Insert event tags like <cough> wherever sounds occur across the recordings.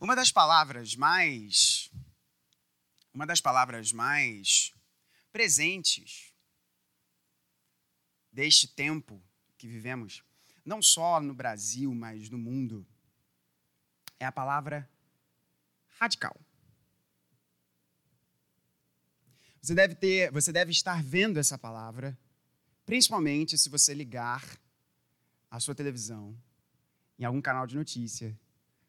Uma das palavras mais uma das palavras mais presentes deste tempo que vivemos, não só no Brasil, mas no mundo, é a palavra radical. Você deve ter, você deve estar vendo essa palavra, principalmente se você ligar a sua televisão em algum canal de notícia.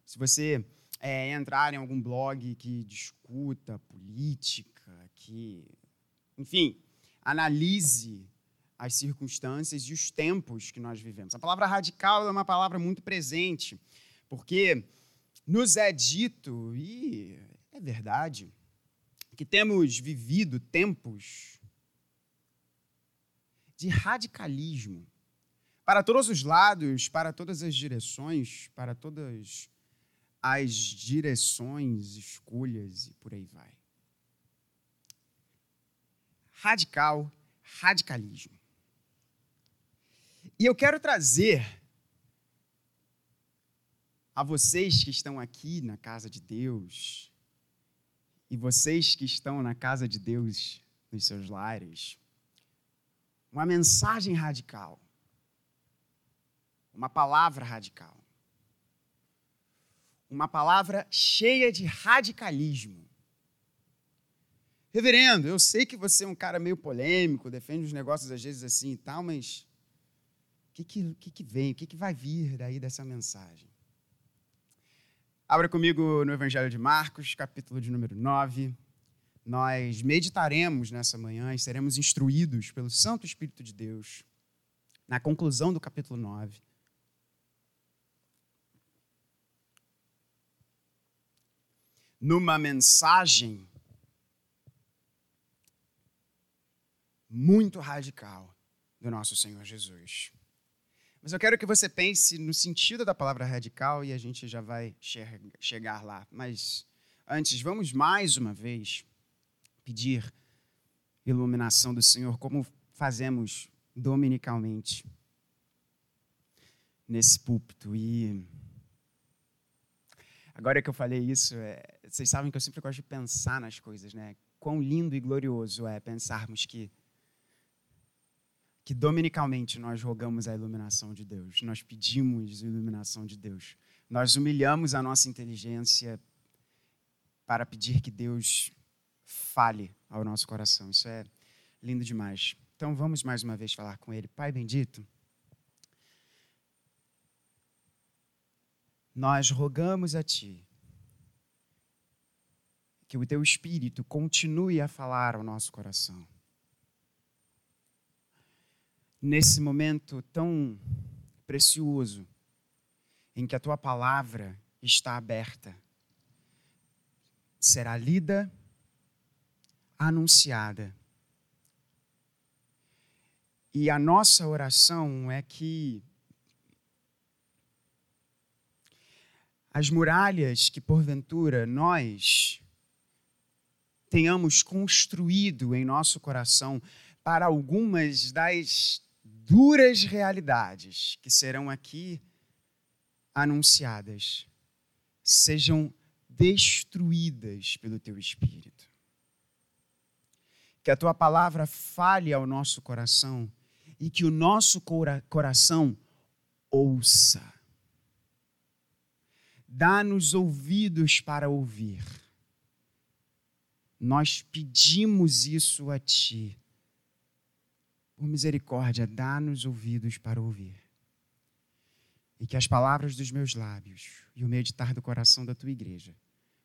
Se você é, entrar em algum blog que discuta política, que, enfim, analise as circunstâncias e os tempos que nós vivemos. A palavra radical é uma palavra muito presente, porque nos é dito, e é verdade, que temos vivido tempos de radicalismo para todos os lados, para todas as direções, para todas as direções, escolhas e por aí vai. Radical, radicalismo. E eu quero trazer a vocês que estão aqui na casa de Deus e vocês que estão na casa de Deus nos seus lares, uma mensagem radical, uma palavra radical, uma palavra cheia de radicalismo. Reverendo, eu sei que você é um cara meio polêmico, defende os negócios às vezes assim e tal, mas o que, que, que, vem, o que, que vai vir daí dessa mensagem? Abra comigo no Evangelho de Marcos, capítulo de número 9. Nós meditaremos nessa manhã e seremos instruídos pelo Santo Espírito de Deus na conclusão do capítulo 9. Numa mensagem muito radical do nosso Senhor Jesus. Mas eu quero que você pense no sentido da palavra radical e a gente já vai chegar lá. Mas antes, vamos mais uma vez pedir iluminação do Senhor, como fazemos dominicalmente nesse púlpito. E agora que eu falei isso, é, vocês sabem que eu sempre gosto de pensar nas coisas, né? Quão lindo e glorioso é pensarmos que que dominicalmente nós rogamos a iluminação de Deus, nós pedimos a iluminação de Deus, nós humilhamos a nossa inteligência para pedir que Deus fale ao nosso coração. Isso é lindo demais. Então vamos mais uma vez falar com Ele. Pai bendito, nós rogamos a Ti que o Teu Espírito continue a falar ao nosso coração nesse momento tão precioso em que a tua palavra está aberta, será lida, anunciada. E a nossa oração é que as muralhas que porventura nós tenhamos construído em nosso coração para algumas das duras realidades que serão aqui anunciadas sejam destruídas pelo teu espírito. Que a tua palavra fale ao nosso coração e que o nosso coração ouça. Dá-nos ouvidos para ouvir. Nós pedimos isso a ti por misericórdia, dá-nos ouvidos para ouvir. E que as palavras dos meus lábios e o meditar do coração da tua igreja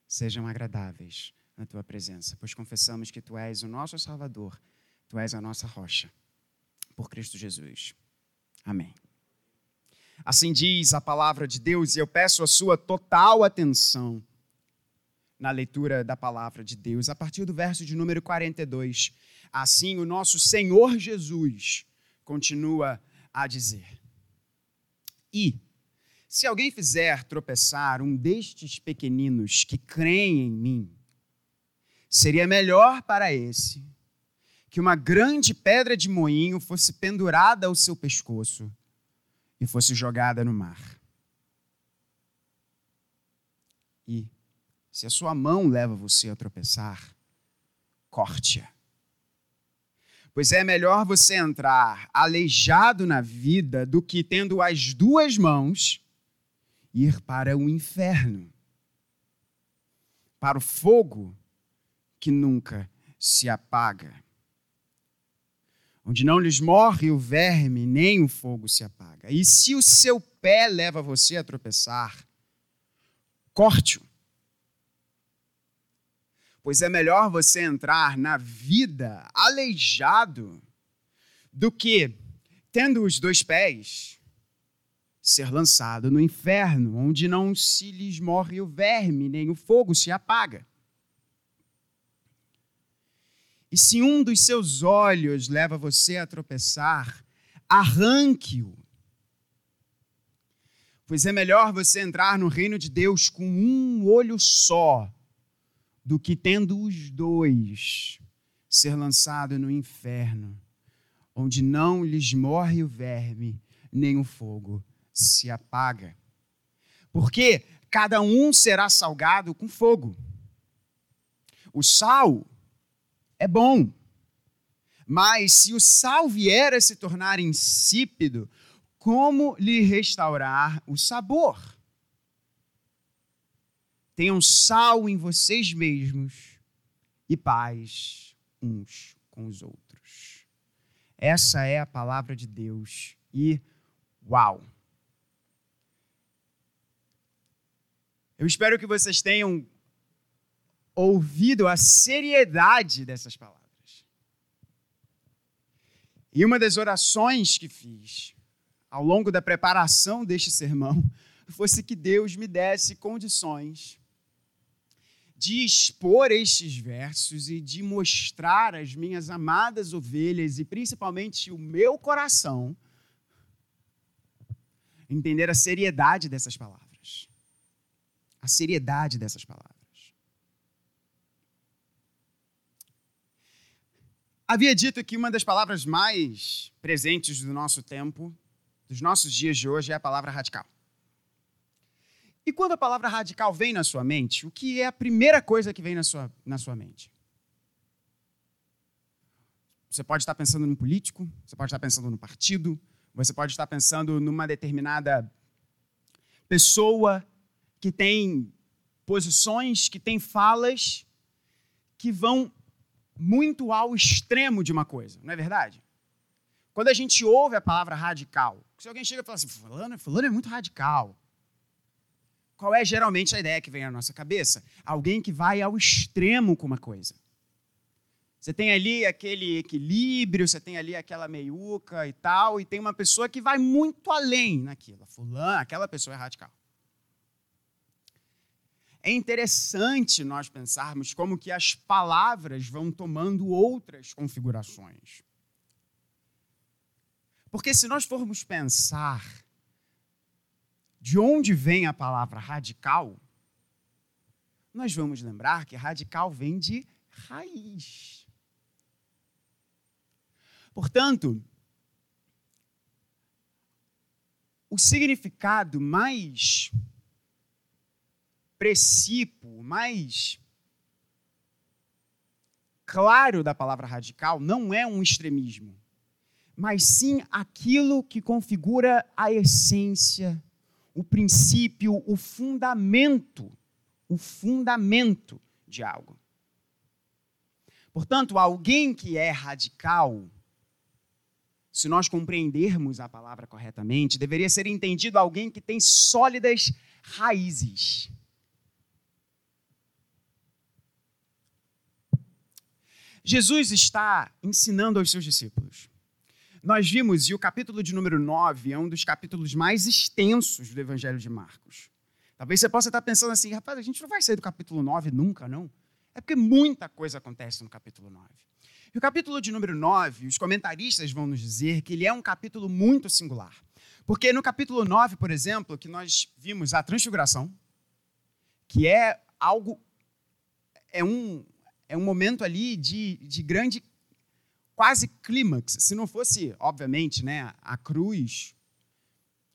sejam agradáveis na tua presença, pois confessamos que tu és o nosso Salvador, tu és a nossa rocha. Por Cristo Jesus. Amém. Assim diz a palavra de Deus, e eu peço a sua total atenção na leitura da palavra de Deus, a partir do verso de número 42 Assim, o nosso Senhor Jesus continua a dizer: E, se alguém fizer tropeçar um destes pequeninos que creem em mim, seria melhor para esse que uma grande pedra de moinho fosse pendurada ao seu pescoço e fosse jogada no mar. E, se a sua mão leva você a tropeçar, corte-a. Pois é melhor você entrar aleijado na vida do que tendo as duas mãos ir para o inferno, para o fogo que nunca se apaga, onde não lhes morre o verme, nem o fogo se apaga. E se o seu pé leva você a tropeçar, corte-o. Pois é melhor você entrar na vida aleijado do que, tendo os dois pés, ser lançado no inferno, onde não se lhes morre o verme, nem o fogo se apaga. E se um dos seus olhos leva você a tropeçar, arranque-o Pois é melhor você entrar no reino de Deus com um olho só do que tendo os dois ser lançado no inferno, onde não lhes morre o verme, nem o fogo se apaga. Porque cada um será salgado com fogo. O sal é bom, mas se o sal vier a se tornar insípido, como lhe restaurar o sabor. Tenham sal em vocês mesmos e paz uns com os outros. Essa é a palavra de Deus e uau! Eu espero que vocês tenham ouvido a seriedade dessas palavras. E uma das orações que fiz ao longo da preparação deste sermão <laughs> fosse que Deus me desse condições de expor estes versos e de mostrar às minhas amadas ovelhas e principalmente o meu coração entender a seriedade dessas palavras. A seriedade dessas palavras. Havia dito que uma das palavras mais presentes do nosso tempo dos nossos dias de hoje é a palavra radical. E quando a palavra radical vem na sua mente, o que é a primeira coisa que vem na sua, na sua mente? Você pode estar pensando num político, você pode estar pensando no partido, você pode estar pensando numa determinada pessoa que tem posições, que tem falas que vão muito ao extremo de uma coisa, não é verdade? Quando a gente ouve a palavra radical, se alguém chega e fala assim, fulano, fulano é muito radical, qual é geralmente a ideia que vem à nossa cabeça? Alguém que vai ao extremo com uma coisa. Você tem ali aquele equilíbrio, você tem ali aquela meiuca e tal, e tem uma pessoa que vai muito além naquilo. Fulano, aquela pessoa é radical. É interessante nós pensarmos como que as palavras vão tomando outras configurações. Porque se nós formos pensar de onde vem a palavra radical, nós vamos lembrar que radical vem de raiz. Portanto, o significado mais precípio, mais claro da palavra radical não é um extremismo mas sim aquilo que configura a essência, o princípio, o fundamento, o fundamento de algo. Portanto, alguém que é radical, se nós compreendermos a palavra corretamente, deveria ser entendido alguém que tem sólidas raízes. Jesus está ensinando aos seus discípulos nós vimos, e o capítulo de número 9 é um dos capítulos mais extensos do Evangelho de Marcos. Talvez você possa estar pensando assim, rapaz, a gente não vai sair do capítulo 9 nunca, não. É porque muita coisa acontece no capítulo 9. E o capítulo de número 9, os comentaristas vão nos dizer que ele é um capítulo muito singular. Porque no capítulo 9, por exemplo, que nós vimos a transfiguração, que é algo, é um, é um momento ali de, de grande quase clímax. Se não fosse, obviamente, né, a cruz,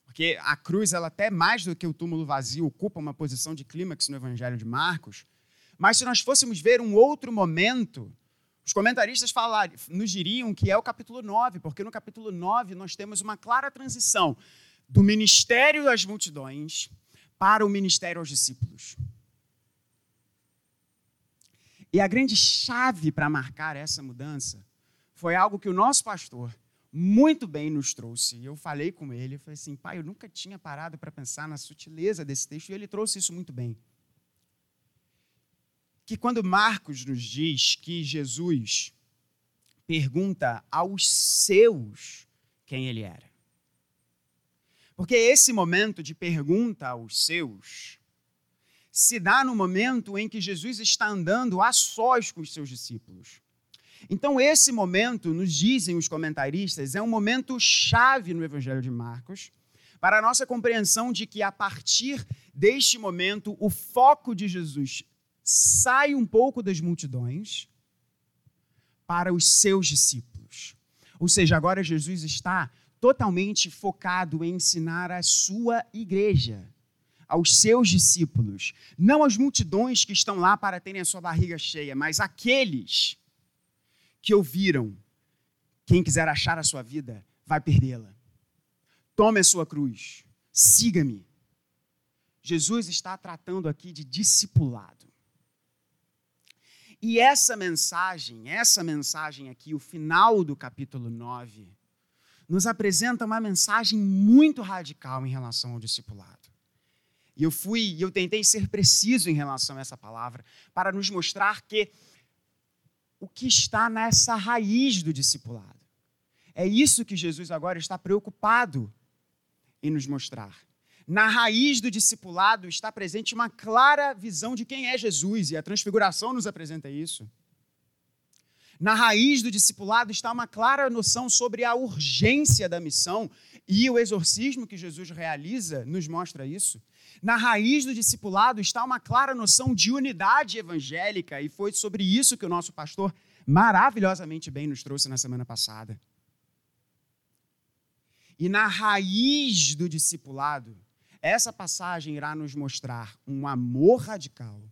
Porque a cruz, ela até mais do que o túmulo vazio, ocupa uma posição de clímax no Evangelho de Marcos. Mas se nós fôssemos ver um outro momento, os comentaristas falar, nos diriam que é o capítulo 9, porque no capítulo 9 nós temos uma clara transição do ministério das multidões para o ministério aos discípulos. E a grande chave para marcar essa mudança foi algo que o nosso pastor muito bem nos trouxe. Eu falei com ele, eu falei assim, pai, eu nunca tinha parado para pensar na sutileza desse texto, e ele trouxe isso muito bem. Que quando Marcos nos diz que Jesus pergunta aos seus quem ele era. Porque esse momento de pergunta aos seus se dá no momento em que Jesus está andando a sós com os seus discípulos. Então, esse momento, nos dizem os comentaristas, é um momento chave no Evangelho de Marcos, para a nossa compreensão de que, a partir deste momento, o foco de Jesus sai um pouco das multidões para os seus discípulos. Ou seja, agora Jesus está totalmente focado em ensinar a sua igreja, aos seus discípulos, não as multidões que estão lá para terem a sua barriga cheia, mas aqueles que ouviram: quem quiser achar a sua vida, vai perdê-la. Tome a sua cruz, siga-me. Jesus está tratando aqui de discipulado. E essa mensagem, essa mensagem aqui, o final do capítulo 9, nos apresenta uma mensagem muito radical em relação ao discipulado. E eu fui, eu tentei ser preciso em relação a essa palavra para nos mostrar que o que está nessa raiz do discipulado. É isso que Jesus agora está preocupado em nos mostrar. Na raiz do discipulado está presente uma clara visão de quem é Jesus, e a transfiguração nos apresenta isso. Na raiz do discipulado está uma clara noção sobre a urgência da missão, e o exorcismo que Jesus realiza nos mostra isso. Na raiz do discipulado está uma clara noção de unidade evangélica, e foi sobre isso que o nosso pastor maravilhosamente bem nos trouxe na semana passada. E na raiz do discipulado, essa passagem irá nos mostrar um amor radical,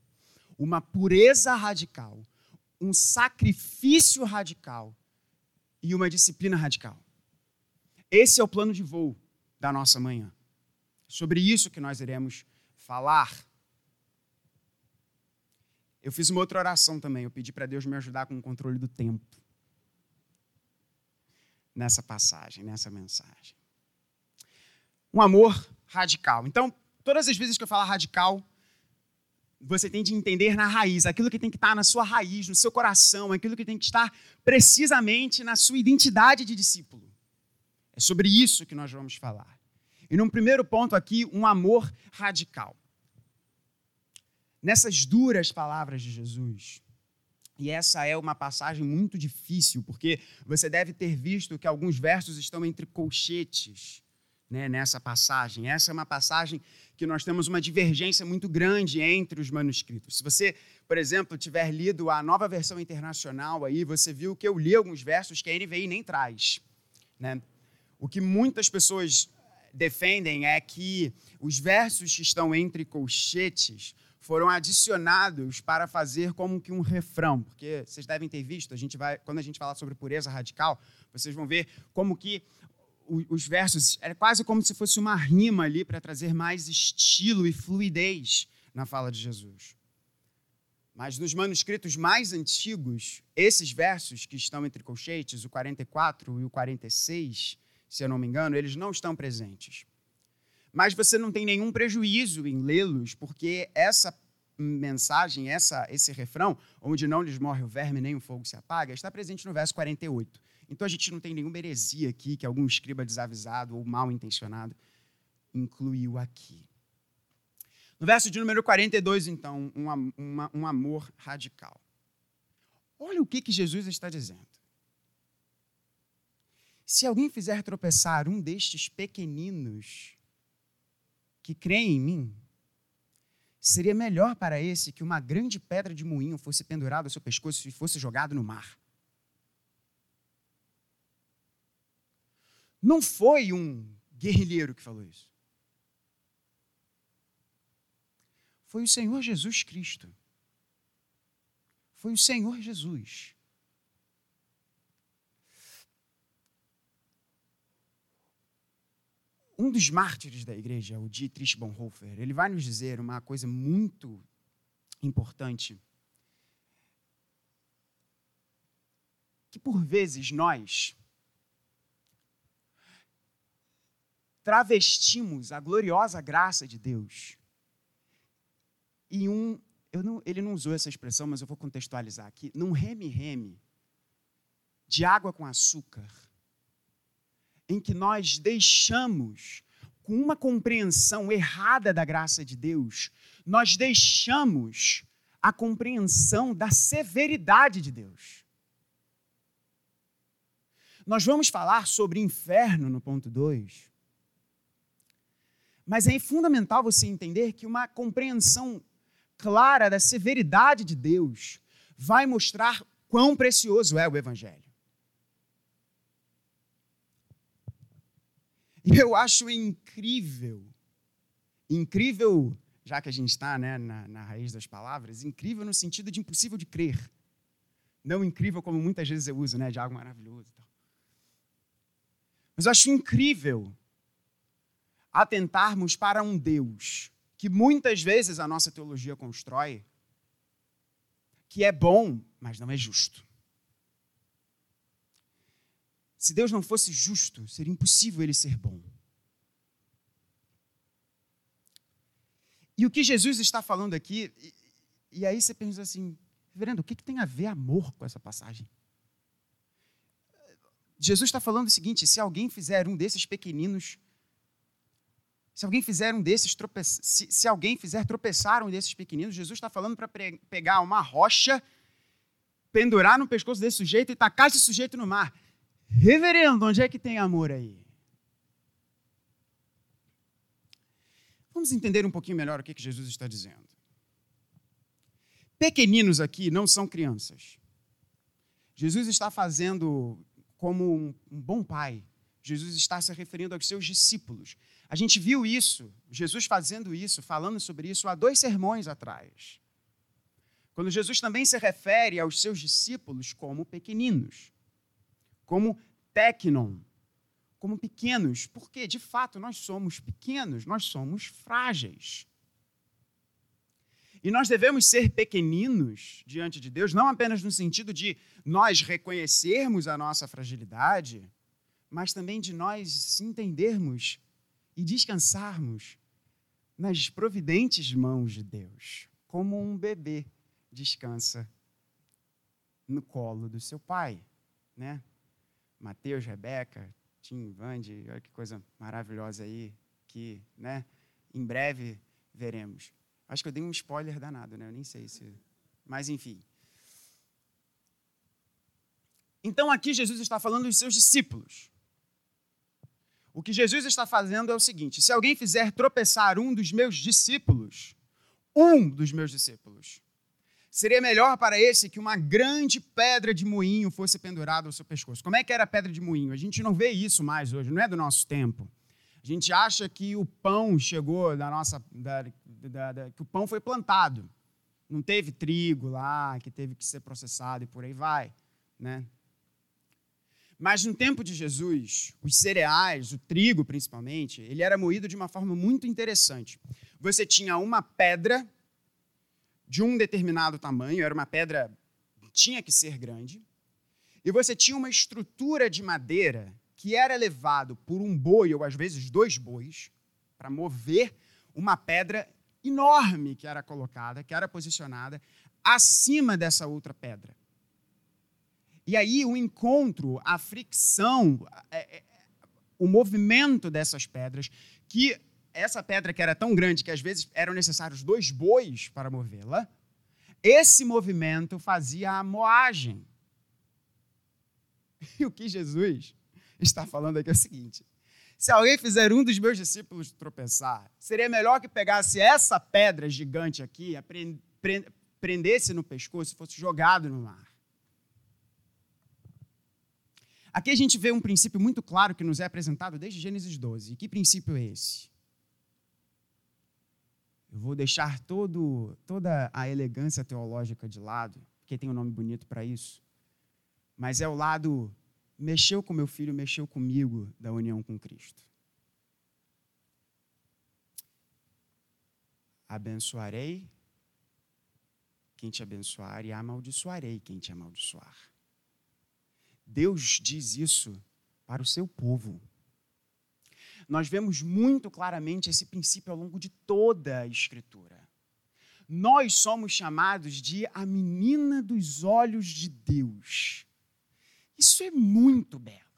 uma pureza radical, um sacrifício radical e uma disciplina radical. Esse é o plano de voo da nossa manhã. Sobre isso que nós iremos falar. Eu fiz uma outra oração também. Eu pedi para Deus me ajudar com o controle do tempo. Nessa passagem, nessa mensagem. Um amor radical. Então, todas as vezes que eu falar radical, você tem de entender na raiz, aquilo que tem que estar na sua raiz, no seu coração, aquilo que tem que estar precisamente na sua identidade de discípulo. É sobre isso que nós vamos falar. E num primeiro ponto aqui, um amor radical. Nessas duras palavras de Jesus, e essa é uma passagem muito difícil, porque você deve ter visto que alguns versos estão entre colchetes né, nessa passagem. Essa é uma passagem que nós temos uma divergência muito grande entre os manuscritos. Se você, por exemplo, tiver lido a nova versão internacional aí, você viu que eu li alguns versos que a NVI nem traz. Né? O que muitas pessoas defendem é que os versos que estão entre colchetes foram adicionados para fazer como que um refrão, porque vocês devem ter visto, a gente vai, quando a gente falar sobre pureza radical, vocês vão ver como que os versos é quase como se fosse uma rima ali para trazer mais estilo e fluidez na fala de Jesus. Mas nos manuscritos mais antigos, esses versos que estão entre colchetes, o 44 e o 46, se eu não me engano, eles não estão presentes. Mas você não tem nenhum prejuízo em lê-los, porque essa mensagem, essa, esse refrão, onde não lhes morre o verme nem o fogo se apaga, está presente no verso 48. Então a gente não tem nenhuma heresia aqui que algum escriba desavisado ou mal intencionado incluiu aqui. No verso de número 42, então, um, uma, um amor radical. Olha o que, que Jesus está dizendo. Se alguém fizer tropeçar um destes pequeninos que creem em mim, seria melhor para esse que uma grande pedra de moinho fosse pendurada ao seu pescoço e fosse jogado no mar. Não foi um guerrilheiro que falou isso. Foi o Senhor Jesus Cristo. Foi o Senhor Jesus. Um dos mártires da igreja, o Dietrich Bonhoeffer, ele vai nos dizer uma coisa muito importante. Que por vezes nós travestimos a gloriosa graça de Deus e um, não, ele não usou essa expressão, mas eu vou contextualizar aqui, num reme-reme de água com açúcar, em que nós deixamos, com uma compreensão errada da graça de Deus, nós deixamos a compreensão da severidade de Deus. Nós vamos falar sobre inferno no ponto 2. Mas é fundamental você entender que uma compreensão clara da severidade de Deus vai mostrar quão precioso é o Evangelho. E eu acho incrível, incrível, já que a gente está né, na, na raiz das palavras, incrível no sentido de impossível de crer. Não incrível como muitas vezes eu uso, né, de algo maravilhoso. Tal. Mas eu acho incrível atentarmos para um Deus que muitas vezes a nossa teologia constrói, que é bom, mas não é justo. Se Deus não fosse justo, seria impossível ele ser bom. E o que Jesus está falando aqui, e, e aí você pensa assim, reverendo, o que, que tem a ver amor com essa passagem? Jesus está falando o seguinte: se alguém fizer um desses pequeninos se alguém fizer um desses tropeçar, se, se alguém fizer tropeçar um desses pequeninos, Jesus está falando para pegar uma rocha, pendurar no pescoço desse sujeito e tacar esse sujeito no mar. Reverendo, onde é que tem amor aí? Vamos entender um pouquinho melhor o que, Jesus está dizendo. Pequeninos aqui não são crianças. Jesus está fazendo como um bom pai. Jesus está se referindo aos seus discípulos. A gente viu isso, Jesus fazendo isso, falando sobre isso há dois sermões atrás. Quando Jesus também se refere aos seus discípulos como pequeninos, como tecnon, como pequenos, porque de fato nós somos pequenos, nós somos frágeis. E nós devemos ser pequeninos diante de Deus, não apenas no sentido de nós reconhecermos a nossa fragilidade, mas também de nós entendermos e descansarmos nas providentes mãos de Deus, como um bebê descansa no colo do seu pai, né? Mateus, Rebeca, Tim, Vande, olha que coisa maravilhosa aí, que, né, em breve veremos. Acho que eu dei um spoiler danado, né? Eu nem sei se. Mas, enfim. Então, aqui Jesus está falando dos seus discípulos. O que Jesus está fazendo é o seguinte: se alguém fizer tropeçar um dos meus discípulos, um dos meus discípulos, seria melhor para esse que uma grande pedra de moinho fosse pendurada ao seu pescoço. Como é que era a pedra de moinho? A gente não vê isso mais hoje, não é do nosso tempo. A gente acha que o pão chegou da nossa. Da, da, da, que o pão foi plantado. Não teve trigo lá, que teve que ser processado e por aí vai. Né? Mas no tempo de Jesus, os cereais, o trigo principalmente, ele era moído de uma forma muito interessante. Você tinha uma pedra de um determinado tamanho, era uma pedra tinha que ser grande, e você tinha uma estrutura de madeira que era levado por um boi ou às vezes dois bois para mover uma pedra enorme que era colocada, que era posicionada acima dessa outra pedra. E aí o encontro, a fricção, é, é, o movimento dessas pedras, que essa pedra que era tão grande que às vezes eram necessários dois bois para movê-la, esse movimento fazia a moagem. E o que Jesus está falando aqui é o seguinte: se alguém fizer um dos meus discípulos tropeçar, seria melhor que pegasse essa pedra gigante aqui, prendesse no pescoço e fosse jogado no mar. Aqui a gente vê um princípio muito claro que nos é apresentado desde Gênesis 12. E que princípio é esse? Eu vou deixar todo, toda a elegância teológica de lado, porque tem um nome bonito para isso. Mas é o lado mexeu com meu filho, mexeu comigo da união com Cristo. Abençoarei quem te abençoar e amaldiçoarei quem te amaldiçoar. Deus diz isso para o seu povo. Nós vemos muito claramente esse princípio ao longo de toda a Escritura. Nós somos chamados de a menina dos olhos de Deus. Isso é muito belo.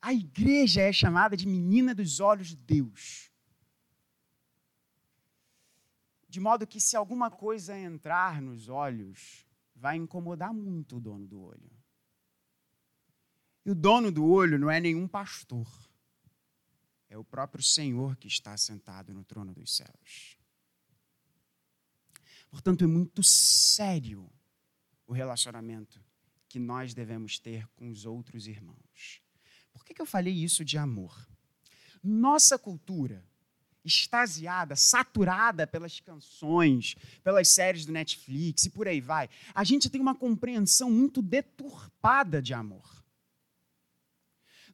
A igreja é chamada de menina dos olhos de Deus. De modo que, se alguma coisa entrar nos olhos, vai incomodar muito o dono do olho. E o dono do olho não é nenhum pastor, é o próprio Senhor que está sentado no trono dos céus. Portanto, é muito sério o relacionamento que nós devemos ter com os outros irmãos. Por que, que eu falei isso de amor? Nossa cultura, extasiada, saturada pelas canções, pelas séries do Netflix e por aí vai, a gente tem uma compreensão muito deturpada de amor.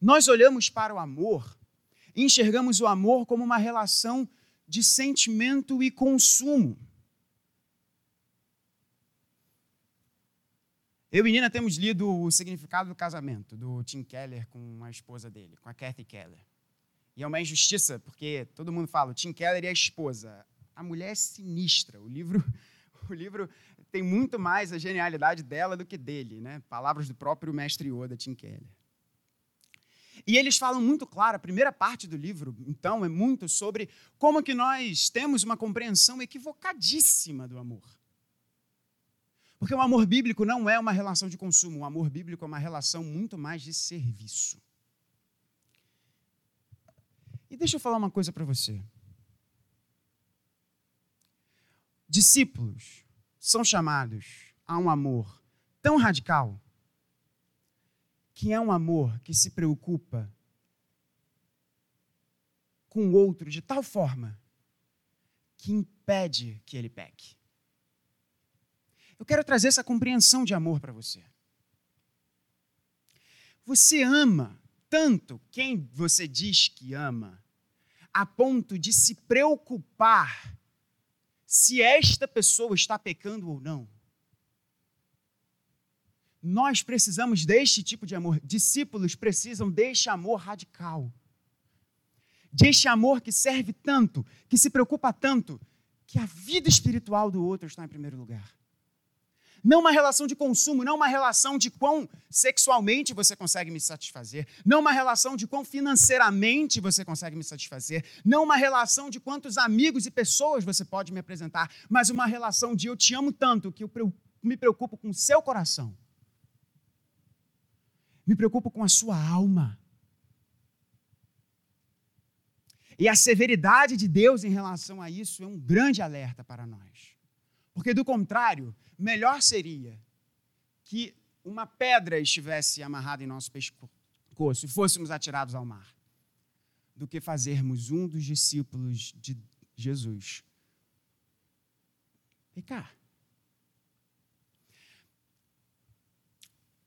Nós olhamos para o amor enxergamos o amor como uma relação de sentimento e consumo. Eu e Nina temos lido o significado do casamento do Tim Keller com a esposa dele, com a Kathy Keller. E é uma injustiça, porque todo mundo fala, o Tim Keller e a esposa. A mulher é sinistra. O livro, <laughs> o livro tem muito mais a genialidade dela do que dele, né? Palavras do próprio mestre Yoda, Tim Keller. E eles falam muito claro, a primeira parte do livro, então, é muito sobre como que nós temos uma compreensão equivocadíssima do amor. Porque o amor bíblico não é uma relação de consumo, o amor bíblico é uma relação muito mais de serviço. E deixa eu falar uma coisa para você. Discípulos são chamados a um amor tão radical que é um amor que se preocupa com o outro de tal forma que impede que ele peque. Eu quero trazer essa compreensão de amor para você. Você ama tanto quem você diz que ama, a ponto de se preocupar se esta pessoa está pecando ou não. Nós precisamos deste tipo de amor. Discípulos precisam deste amor radical. Deste amor que serve tanto, que se preocupa tanto, que a vida espiritual do outro está em primeiro lugar. Não uma relação de consumo, não uma relação de quão sexualmente você consegue me satisfazer, não uma relação de quão financeiramente você consegue me satisfazer, não uma relação de quantos amigos e pessoas você pode me apresentar, mas uma relação de eu te amo tanto que eu me preocupo com o seu coração me preocupo com a sua alma. E a severidade de Deus em relação a isso é um grande alerta para nós. Porque, do contrário, melhor seria que uma pedra estivesse amarrada em nosso pescoço e fôssemos atirados ao mar, do que fazermos um dos discípulos de Jesus pecar.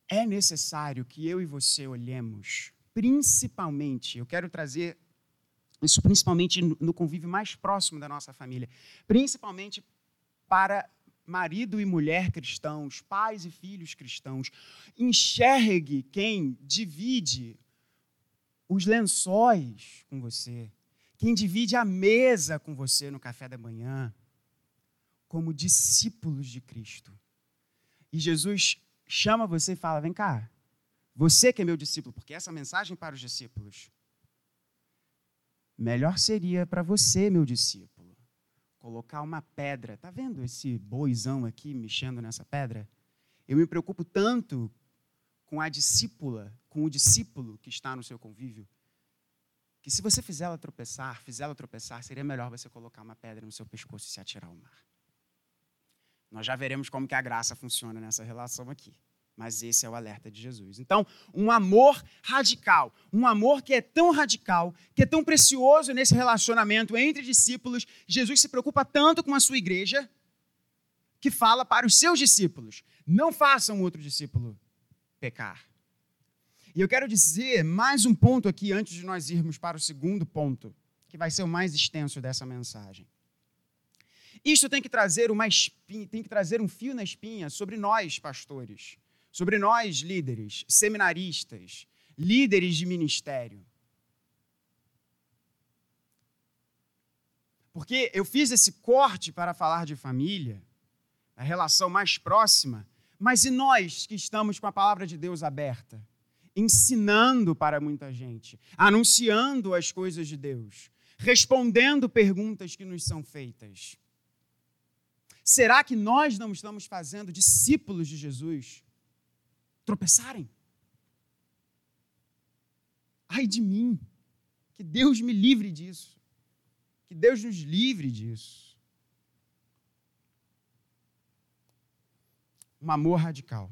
É necessário que eu e você olhemos, principalmente, eu quero trazer isso principalmente no convívio mais próximo da nossa família, principalmente para marido e mulher cristãos, pais e filhos cristãos. Enxergue quem divide os lençóis com você, quem divide a mesa com você no café da manhã, como discípulos de Cristo. E Jesus chama você e fala: vem cá, você que é meu discípulo, porque essa mensagem para os discípulos. Melhor seria para você, meu discípulo, colocar uma pedra. Está vendo esse boizão aqui mexendo nessa pedra? Eu me preocupo tanto com a discípula, com o discípulo que está no seu convívio, que se você fizer ela tropeçar, fizer ela tropeçar, seria melhor você colocar uma pedra no seu pescoço e se atirar ao mar. Nós já veremos como que a graça funciona nessa relação aqui. Mas esse é o alerta de Jesus. Então, um amor radical, um amor que é tão radical, que é tão precioso nesse relacionamento entre discípulos. Jesus se preocupa tanto com a sua igreja que fala para os seus discípulos: não façam outro discípulo pecar. E eu quero dizer mais um ponto aqui antes de nós irmos para o segundo ponto, que vai ser o mais extenso dessa mensagem. Isto tem que trazer uma espinha, tem que trazer um fio na espinha sobre nós, pastores sobre nós, líderes, seminaristas, líderes de ministério. Porque eu fiz esse corte para falar de família, a relação mais próxima, mas e nós que estamos com a palavra de Deus aberta, ensinando para muita gente, anunciando as coisas de Deus, respondendo perguntas que nos são feitas? Será que nós não estamos fazendo discípulos de Jesus? tropeçarem. Ai de mim, que Deus me livre disso, que Deus nos livre disso. Um amor radical.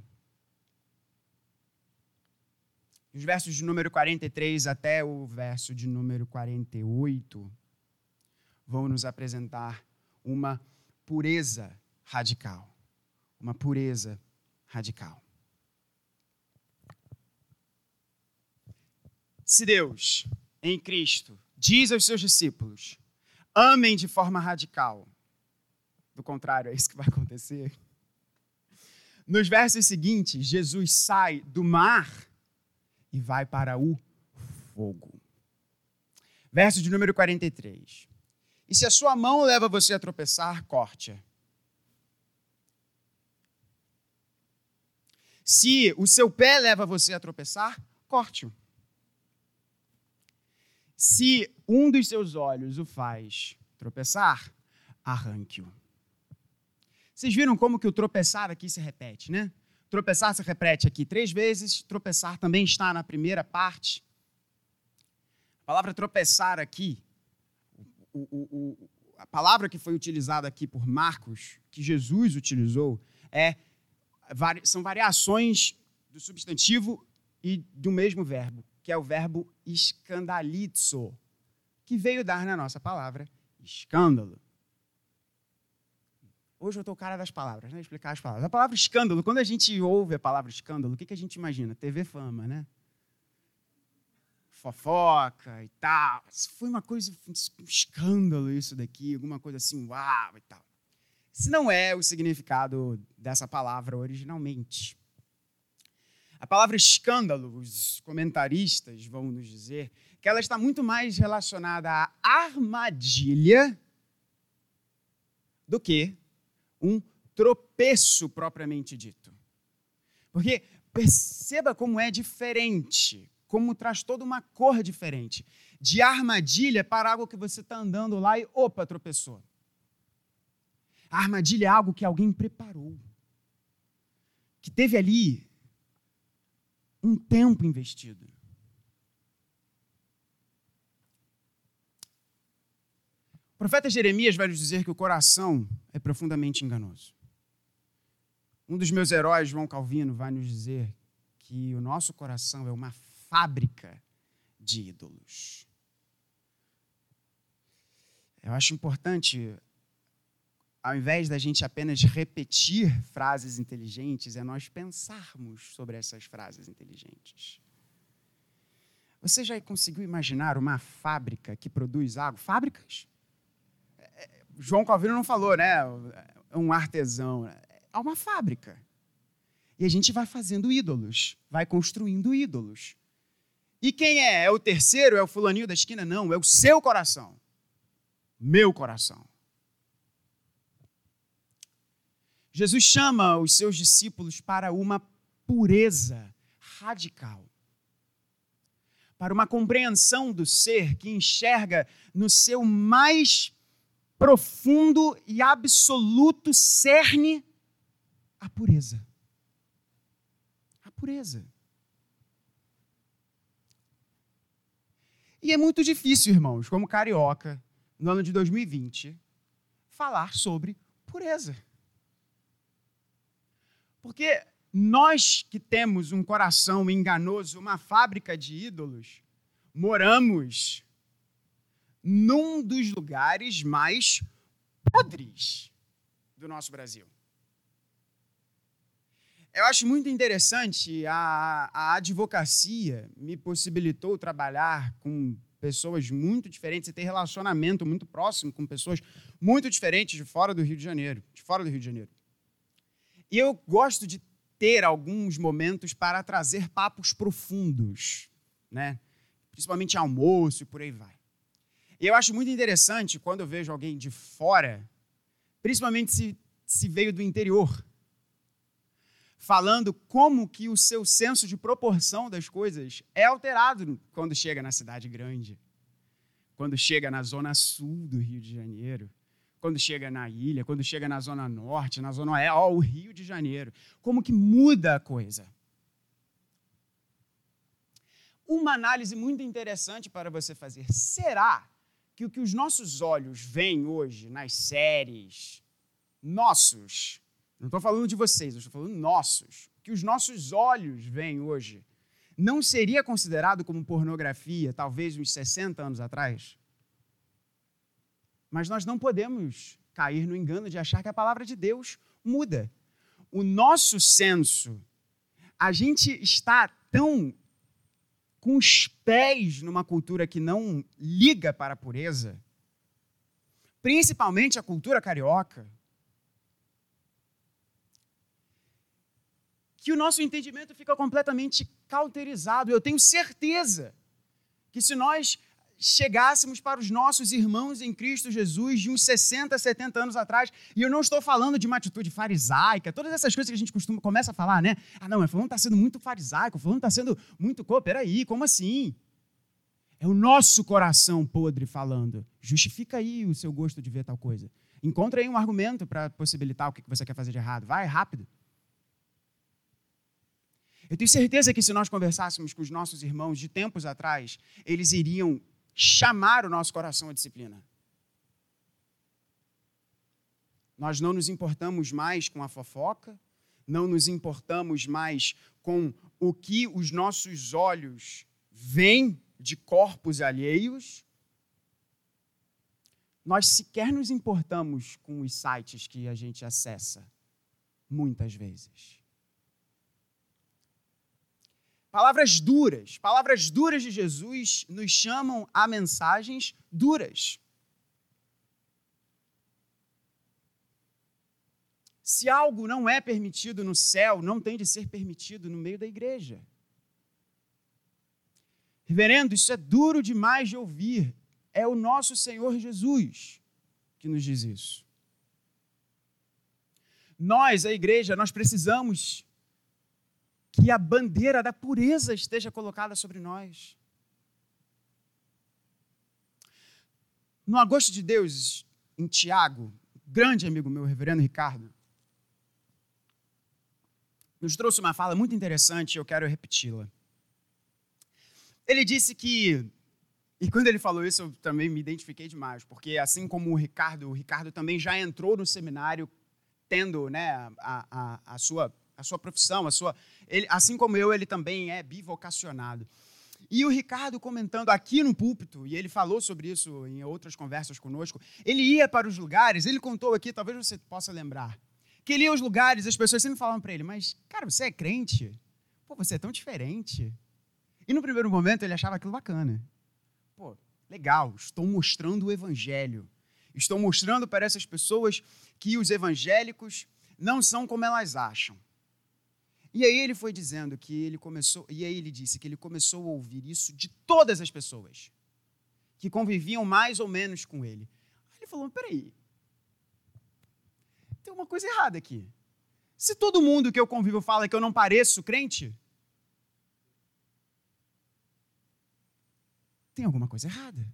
Os versos de número 43 até o verso de número 48 vão nos apresentar uma pureza radical. Uma pureza radical. Se Deus, em Cristo, diz aos seus discípulos: amem de forma radical, do contrário, é isso que vai acontecer. Nos versos seguintes, Jesus sai do mar e vai para o fogo. Verso de número 43. E se a sua mão leva você a tropeçar, corte-a. Se o seu pé leva você a tropeçar, corte-o. Se um dos seus olhos o faz tropeçar, arranque-o. Vocês viram como que o tropeçar aqui se repete, né? Tropeçar se repete aqui três vezes, tropeçar também está na primeira parte. A palavra tropeçar aqui, o, o, o, a palavra que foi utilizada aqui por Marcos, que Jesus utilizou, é, são variações do substantivo e do mesmo verbo que é o verbo escandalizo, que veio dar na nossa palavra escândalo. Hoje eu estou cara das palavras, né? Explicar as palavras. A palavra escândalo, quando a gente ouve a palavra escândalo, o que, que a gente imagina? TV Fama, né? Fofoca e tal. Foi uma coisa, um escândalo isso daqui, alguma coisa assim, uau e tal. Esse não é o significado dessa palavra originalmente. A palavra escândalo, os comentaristas vão nos dizer que ela está muito mais relacionada à armadilha do que um tropeço propriamente dito. Porque perceba como é diferente, como traz toda uma cor diferente. De armadilha para algo que você está andando lá e, opa, tropeçou. A armadilha é algo que alguém preparou, que teve ali um tempo investido. O profeta Jeremias vai nos dizer que o coração é profundamente enganoso. Um dos meus heróis, João Calvino, vai nos dizer que o nosso coração é uma fábrica de ídolos. Eu acho importante ao invés da gente apenas repetir frases inteligentes, é nós pensarmos sobre essas frases inteligentes. Você já conseguiu imaginar uma fábrica que produz água? Fábricas? É, João Calvino não falou, né? É um artesão. É uma fábrica. E a gente vai fazendo ídolos, vai construindo ídolos. E quem é? É o terceiro? É o fulaninho da esquina? Não, é o seu coração. Meu coração. Jesus chama os seus discípulos para uma pureza radical, para uma compreensão do ser que enxerga no seu mais profundo e absoluto cerne a pureza. A pureza. E é muito difícil, irmãos, como carioca, no ano de 2020, falar sobre pureza. Porque Nós que temos um coração enganoso, uma fábrica de ídolos, moramos num dos lugares mais podres do nosso Brasil. Eu acho muito interessante, a, a advocacia me possibilitou trabalhar com pessoas muito diferentes e ter relacionamento muito próximo com pessoas muito diferentes de fora do Rio de Janeiro, de fora do Rio de Janeiro. E eu gosto de ter alguns momentos para trazer papos profundos, né? Principalmente almoço e por aí vai. E eu acho muito interessante quando eu vejo alguém de fora, principalmente se, se veio do interior, falando como que o seu senso de proporção das coisas é alterado quando chega na cidade grande, quando chega na zona sul do Rio de Janeiro, quando chega na ilha, quando chega na zona norte, na zona oeste, o Rio de Janeiro, como que muda a coisa. Uma análise muito interessante para você fazer. Será que o que os nossos olhos veem hoje nas séries, nossos, não estou falando de vocês, eu estou falando nossos. Que os nossos olhos veem hoje não seria considerado como pornografia, talvez uns 60 anos atrás? Mas nós não podemos cair no engano de achar que a palavra de Deus muda. O nosso senso, a gente está tão com os pés numa cultura que não liga para a pureza, principalmente a cultura carioca, que o nosso entendimento fica completamente cauterizado. Eu tenho certeza que se nós chegássemos para os nossos irmãos em Cristo Jesus de uns 60, 70 anos atrás, e eu não estou falando de uma atitude farisaica, todas essas coisas que a gente costuma começa a falar, né? Ah, não, mas fulano está sendo muito farisaico, fulano está sendo muito... Pô, peraí, como assim? É o nosso coração podre falando. Justifica aí o seu gosto de ver tal coisa. Encontra aí um argumento para possibilitar o que você quer fazer de errado. Vai, rápido. Eu tenho certeza que se nós conversássemos com os nossos irmãos de tempos atrás, eles iriam chamar o nosso coração à disciplina. Nós não nos importamos mais com a fofoca, não nos importamos mais com o que os nossos olhos veem de corpos alheios. Nós sequer nos importamos com os sites que a gente acessa, muitas vezes. Palavras duras, palavras duras de Jesus nos chamam a mensagens duras. Se algo não é permitido no céu, não tem de ser permitido no meio da igreja. Reverendo, isso é duro demais de ouvir. É o nosso Senhor Jesus que nos diz isso. Nós, a igreja, nós precisamos que a bandeira da pureza esteja colocada sobre nós. No agosto de Deus, em Tiago, grande amigo meu, reverendo Ricardo, nos trouxe uma fala muito interessante e eu quero repeti-la. Ele disse que, e quando ele falou isso, eu também me identifiquei demais, porque assim como o Ricardo, o Ricardo também já entrou no seminário tendo né, a, a, a sua a sua profissão, a sua, ele, assim como eu, ele também é bivocacionado. E o Ricardo comentando aqui no púlpito, e ele falou sobre isso em outras conversas conosco, ele ia para os lugares, ele contou aqui, talvez você possa lembrar, que ele ia aos lugares, as pessoas sempre falavam para ele, mas, cara, você é crente? Pô, você é tão diferente. E no primeiro momento ele achava aquilo bacana. Pô, legal, estou mostrando o evangelho. Estou mostrando para essas pessoas que os evangélicos não são como elas acham. E aí ele foi dizendo que ele começou, e aí ele disse que ele começou a ouvir isso de todas as pessoas que conviviam mais ou menos com ele. Aí ele falou: peraí, tem uma coisa errada aqui. Se todo mundo que eu convivo fala que eu não pareço crente, tem alguma coisa errada.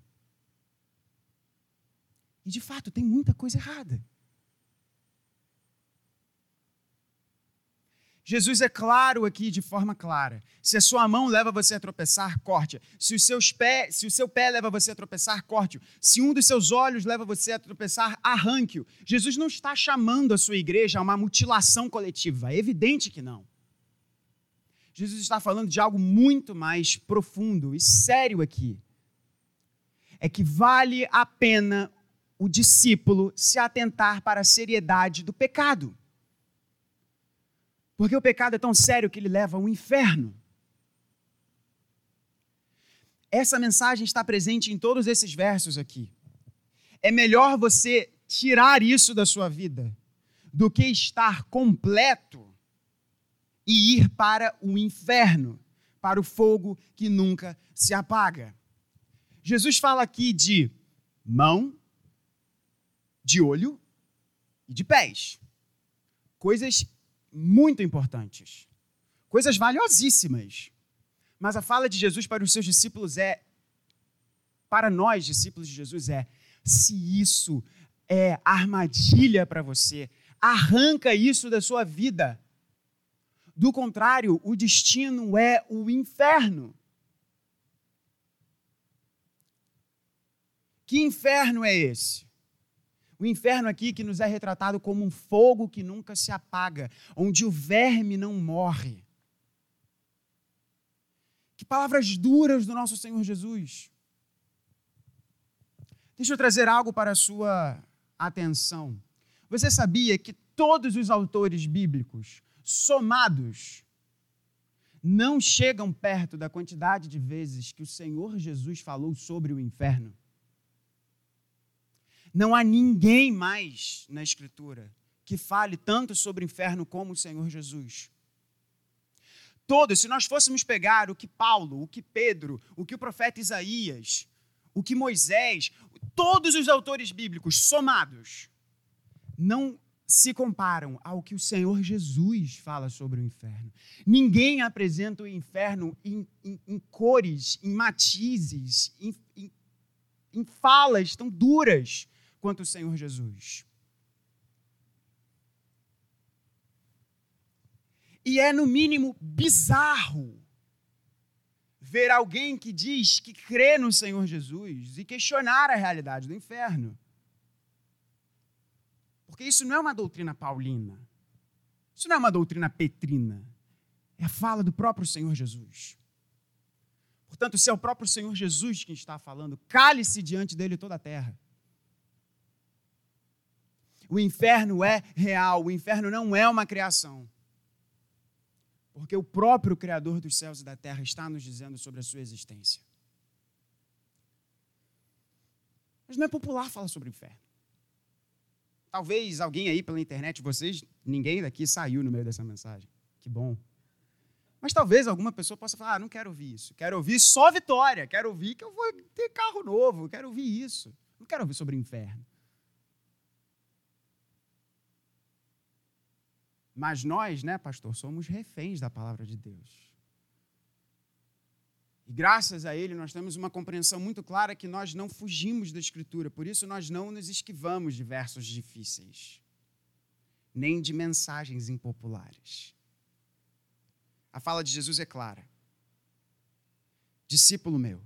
E de fato, tem muita coisa errada. Jesus é claro aqui de forma clara. Se a sua mão leva você a tropeçar, corte. Se, os seus pés, se o seu pé leva você a tropeçar, corte-o. Se um dos seus olhos leva você a tropeçar, arranque-o. Jesus não está chamando a sua igreja a uma mutilação coletiva. É evidente que não. Jesus está falando de algo muito mais profundo e sério aqui. É que vale a pena o discípulo se atentar para a seriedade do pecado. Porque o pecado é tão sério que ele leva ao inferno. Essa mensagem está presente em todos esses versos aqui. É melhor você tirar isso da sua vida do que estar completo e ir para o inferno, para o fogo que nunca se apaga. Jesus fala aqui de mão, de olho e de pés. Coisas muito importantes, coisas valiosíssimas. Mas a fala de Jesus para os seus discípulos é, para nós, discípulos de Jesus, é: se isso é armadilha para você, arranca isso da sua vida. Do contrário, o destino é o inferno. Que inferno é esse? O inferno aqui que nos é retratado como um fogo que nunca se apaga, onde o verme não morre. Que palavras duras do nosso Senhor Jesus. Deixa eu trazer algo para a sua atenção. Você sabia que todos os autores bíblicos somados não chegam perto da quantidade de vezes que o Senhor Jesus falou sobre o inferno? Não há ninguém mais na Escritura que fale tanto sobre o inferno como o Senhor Jesus. Todos, se nós fôssemos pegar o que Paulo, o que Pedro, o que o profeta Isaías, o que Moisés, todos os autores bíblicos somados, não se comparam ao que o Senhor Jesus fala sobre o inferno. Ninguém apresenta o inferno em, em, em cores, em matizes, em, em falas tão duras quanto o Senhor Jesus. E é, no mínimo, bizarro ver alguém que diz que crê no Senhor Jesus e questionar a realidade do inferno. Porque isso não é uma doutrina paulina. Isso não é uma doutrina petrina. É a fala do próprio Senhor Jesus. Portanto, se é o próprio Senhor Jesus quem está falando, cale-se diante dele toda a terra. O inferno é real, o inferno não é uma criação. Porque o próprio Criador dos céus e da terra está nos dizendo sobre a sua existência. Mas não é popular falar sobre o inferno. Talvez alguém aí pela internet, vocês, ninguém daqui saiu no meio dessa mensagem. Que bom. Mas talvez alguma pessoa possa falar: ah, não quero ouvir isso. Quero ouvir só vitória. Quero ouvir que eu vou ter carro novo. Quero ouvir isso. Não quero ouvir sobre o inferno. Mas nós, né, pastor, somos reféns da palavra de Deus. E graças a Ele nós temos uma compreensão muito clara que nós não fugimos da Escritura, por isso nós não nos esquivamos de versos difíceis, nem de mensagens impopulares. A fala de Jesus é clara. Discípulo meu,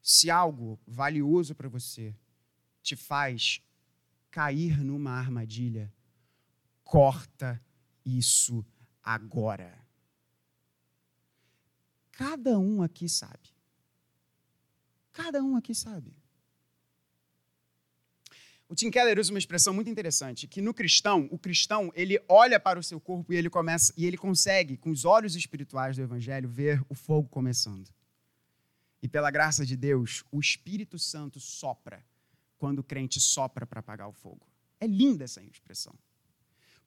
se algo valioso para você te faz cair numa armadilha, corta isso agora. Cada um aqui sabe. Cada um aqui sabe. O Tim Keller usa uma expressão muito interessante, que no cristão, o cristão, ele olha para o seu corpo e ele começa e ele consegue, com os olhos espirituais do evangelho, ver o fogo começando. E pela graça de Deus, o Espírito Santo sopra quando o crente sopra para apagar o fogo. É linda essa expressão.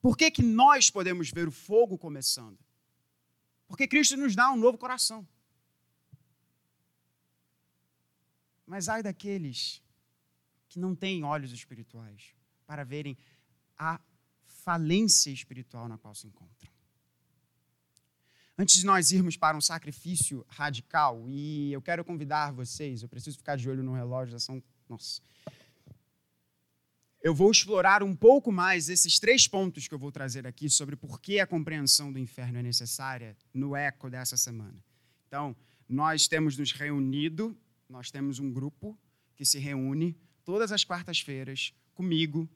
Por que, que nós podemos ver o fogo começando? Porque Cristo nos dá um novo coração. Mas ai daqueles que não têm olhos espirituais para verem a falência espiritual na qual se encontram. Antes de nós irmos para um sacrifício radical, e eu quero convidar vocês, eu preciso ficar de olho no relógio, já são. Nossa eu vou explorar um pouco mais esses três pontos que eu vou trazer aqui sobre por que a compreensão do inferno é necessária no eco dessa semana. Então, nós temos nos reunido, nós temos um grupo que se reúne todas as quartas-feiras comigo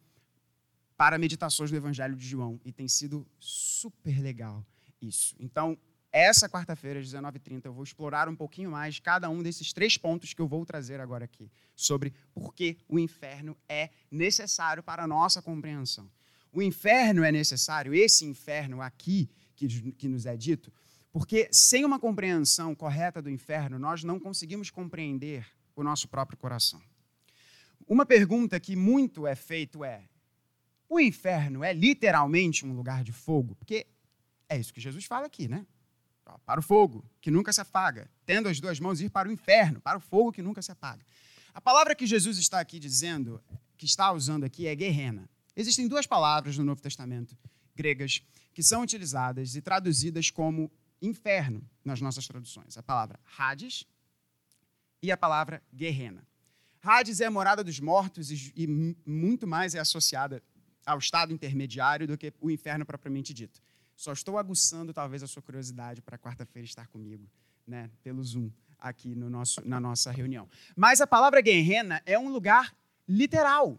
para meditações do Evangelho de João e tem sido super legal. isso. Então, essa quarta-feira, às 19h30, eu vou explorar um pouquinho mais cada um desses três pontos que eu vou trazer agora aqui, sobre por que o inferno é necessário para a nossa compreensão. O inferno é necessário, esse inferno aqui, que, que nos é dito, porque sem uma compreensão correta do inferno, nós não conseguimos compreender o nosso próprio coração. Uma pergunta que muito é feito é: o inferno é literalmente um lugar de fogo? Porque é isso que Jesus fala aqui, né? Para o fogo, que nunca se apaga. Tendo as duas mãos, ir para o inferno, para o fogo que nunca se apaga. A palavra que Jesus está aqui dizendo, que está usando aqui, é guerrena. Existem duas palavras no Novo Testamento gregas que são utilizadas e traduzidas como inferno nas nossas traduções. A palavra Hades e a palavra Guerrena. Hades é a morada dos mortos e, e muito mais é associada ao estado intermediário do que o inferno propriamente dito. Só estou aguçando talvez a sua curiosidade para quarta-feira estar comigo, né, pelo Zoom aqui no nosso, na nossa reunião. Mas a palavra Guerrena é um lugar literal.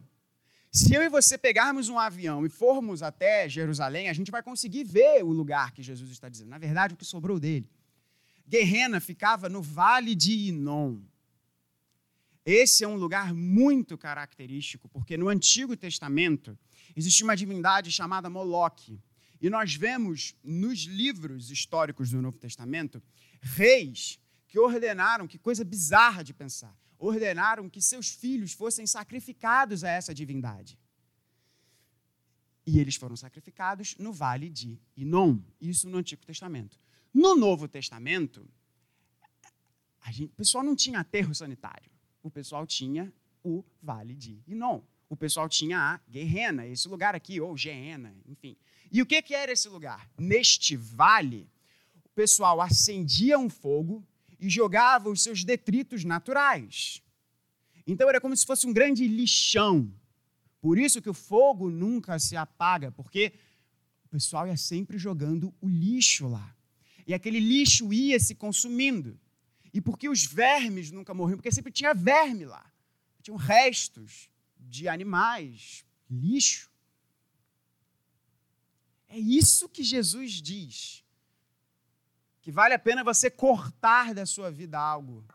Se eu e você pegarmos um avião e formos até Jerusalém, a gente vai conseguir ver o lugar que Jesus está dizendo. Na verdade, o que sobrou dele. Guerrena ficava no vale de Inom. Esse é um lugar muito característico, porque no Antigo Testamento existia uma divindade chamada Moloque. E nós vemos nos livros históricos do Novo Testamento reis que ordenaram, que coisa bizarra de pensar, ordenaram que seus filhos fossem sacrificados a essa divindade. E eles foram sacrificados no vale de Inom, isso no Antigo Testamento. No Novo Testamento, gente, o pessoal não tinha aterro sanitário, o pessoal tinha o vale de Inom. O pessoal tinha a Guerrena, esse lugar aqui, ou Geena, enfim. E o que, que era esse lugar? Neste vale, o pessoal acendia um fogo e jogava os seus detritos naturais. Então era como se fosse um grande lixão. Por isso que o fogo nunca se apaga, porque o pessoal ia sempre jogando o lixo lá. E aquele lixo ia se consumindo. E porque os vermes nunca morriam? Porque sempre tinha verme lá. Tinham restos de animais, lixo. É isso que Jesus diz que vale a pena você cortar da sua vida algo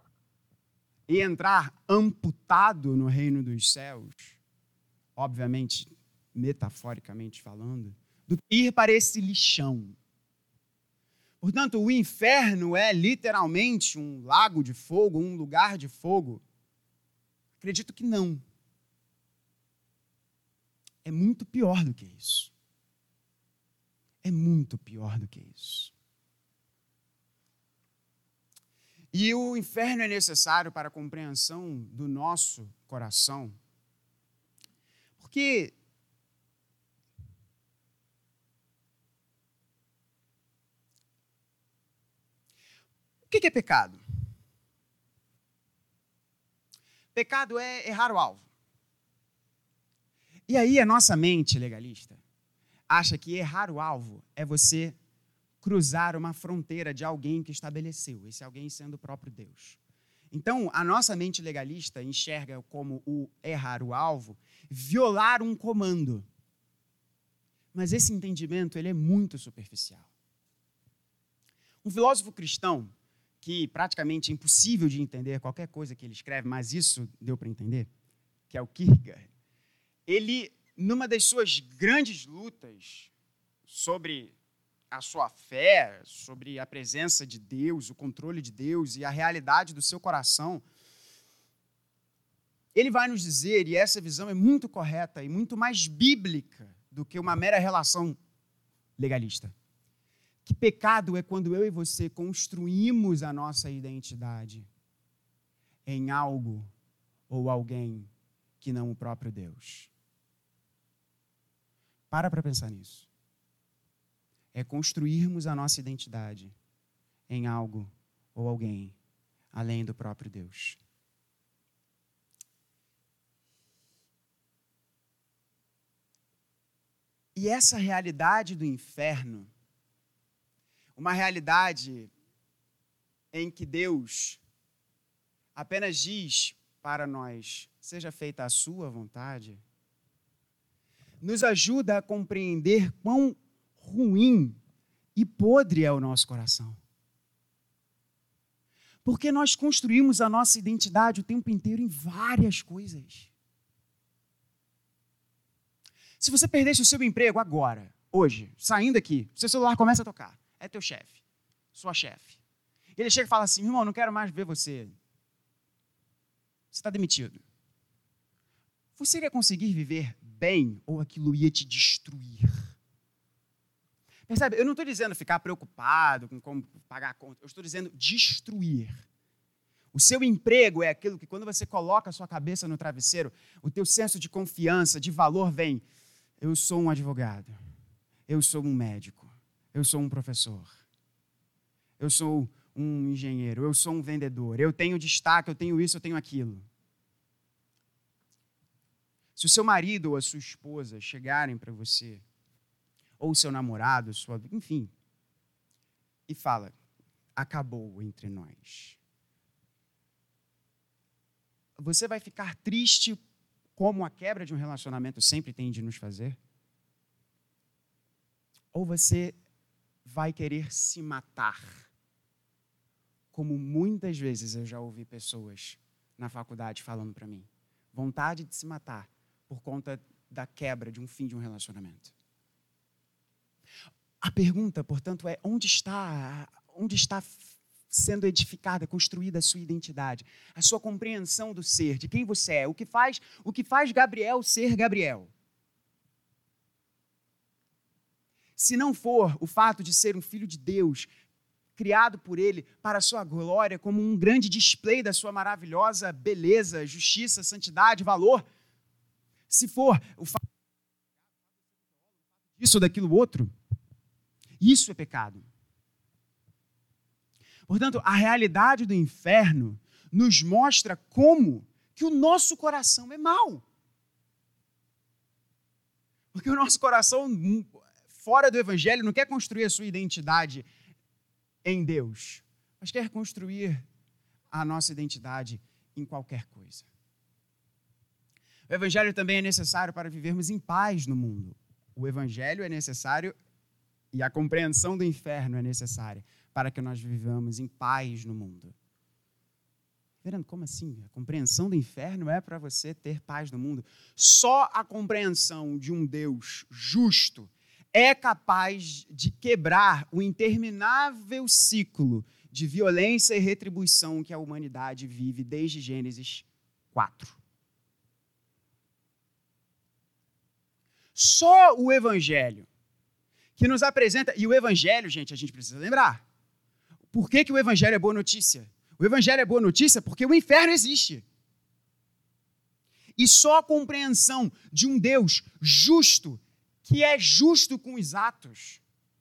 e entrar amputado no reino dos céus, obviamente, metaforicamente falando, do que ir para esse lixão. Portanto, o inferno é literalmente um lago de fogo, um lugar de fogo? Acredito que não. É muito pior do que isso. É muito pior do que isso. E o inferno é necessário para a compreensão do nosso coração. Porque o que é pecado? Pecado é errar o alvo. E aí a nossa mente legalista acha que errar o alvo é você cruzar uma fronteira de alguém que estabeleceu, esse alguém sendo o próprio Deus. Então, a nossa mente legalista enxerga como o errar o alvo, violar um comando. Mas esse entendimento ele é muito superficial. Um filósofo cristão, que praticamente é impossível de entender qualquer coisa que ele escreve, mas isso deu para entender, que é o Kierkegaard, ele, numa das suas grandes lutas sobre a sua fé, sobre a presença de Deus, o controle de Deus e a realidade do seu coração, ele vai nos dizer, e essa visão é muito correta e muito mais bíblica do que uma mera relação legalista, que pecado é quando eu e você construímos a nossa identidade em algo ou alguém que não o próprio Deus. Para para pensar nisso é construirmos a nossa identidade em algo ou alguém além do próprio Deus. E essa realidade do inferno, uma realidade em que Deus apenas diz para nós: seja feita a sua vontade, nos ajuda a compreender quão ruim e podre é o nosso coração. Porque nós construímos a nossa identidade o tempo inteiro em várias coisas. Se você perdesse o seu emprego agora, hoje, saindo aqui, seu celular começa a tocar, é teu chefe, sua chefe. Ele chega e fala assim: irmão, não quero mais ver você. Você está demitido. Você iria conseguir viver bem ou aquilo ia te destruir? Percebe? Eu não estou dizendo ficar preocupado com como pagar a conta. Eu estou dizendo destruir. O seu emprego é aquilo que, quando você coloca a sua cabeça no travesseiro, o teu senso de confiança, de valor vem. Eu sou um advogado. Eu sou um médico. Eu sou um professor. Eu sou um engenheiro. Eu sou um vendedor. Eu tenho destaque, eu tenho isso, eu tenho aquilo. Se o seu marido ou a sua esposa chegarem para você ou seu namorado, sua, enfim, e fala: acabou entre nós. Você vai ficar triste como a quebra de um relacionamento sempre tem de nos fazer? Ou você vai querer se matar? Como muitas vezes eu já ouvi pessoas na faculdade falando para mim. Vontade de se matar por conta da quebra de um fim de um relacionamento. A pergunta, portanto, é onde está, onde está sendo edificada, construída a sua identidade, a sua compreensão do ser, de quem você é, o que faz, o que faz Gabriel ser Gabriel. Se não for o fato de ser um filho de Deus, criado por ele para a sua glória, como um grande display da sua maravilhosa beleza, justiça, santidade, valor, se for o fato disso ou daquilo outro, isso é pecado. Portanto, a realidade do inferno nos mostra como que o nosso coração é mau. Porque o nosso coração, fora do evangelho, não quer construir a sua identidade em Deus, mas quer construir a nossa identidade em qualquer coisa. O evangelho também é necessário para vivermos em paz no mundo. O evangelho é necessário e a compreensão do inferno é necessária para que nós vivamos em paz no mundo. Verando, como assim? A compreensão do inferno é para você ter paz no mundo. Só a compreensão de um Deus justo é capaz de quebrar o interminável ciclo de violência e retribuição que a humanidade vive desde Gênesis 4. Só o Evangelho que nos apresenta. E o Evangelho, gente, a gente precisa lembrar. Por que, que o Evangelho é boa notícia? O Evangelho é boa notícia porque o inferno existe. E só a compreensão de um Deus justo, que é justo com os atos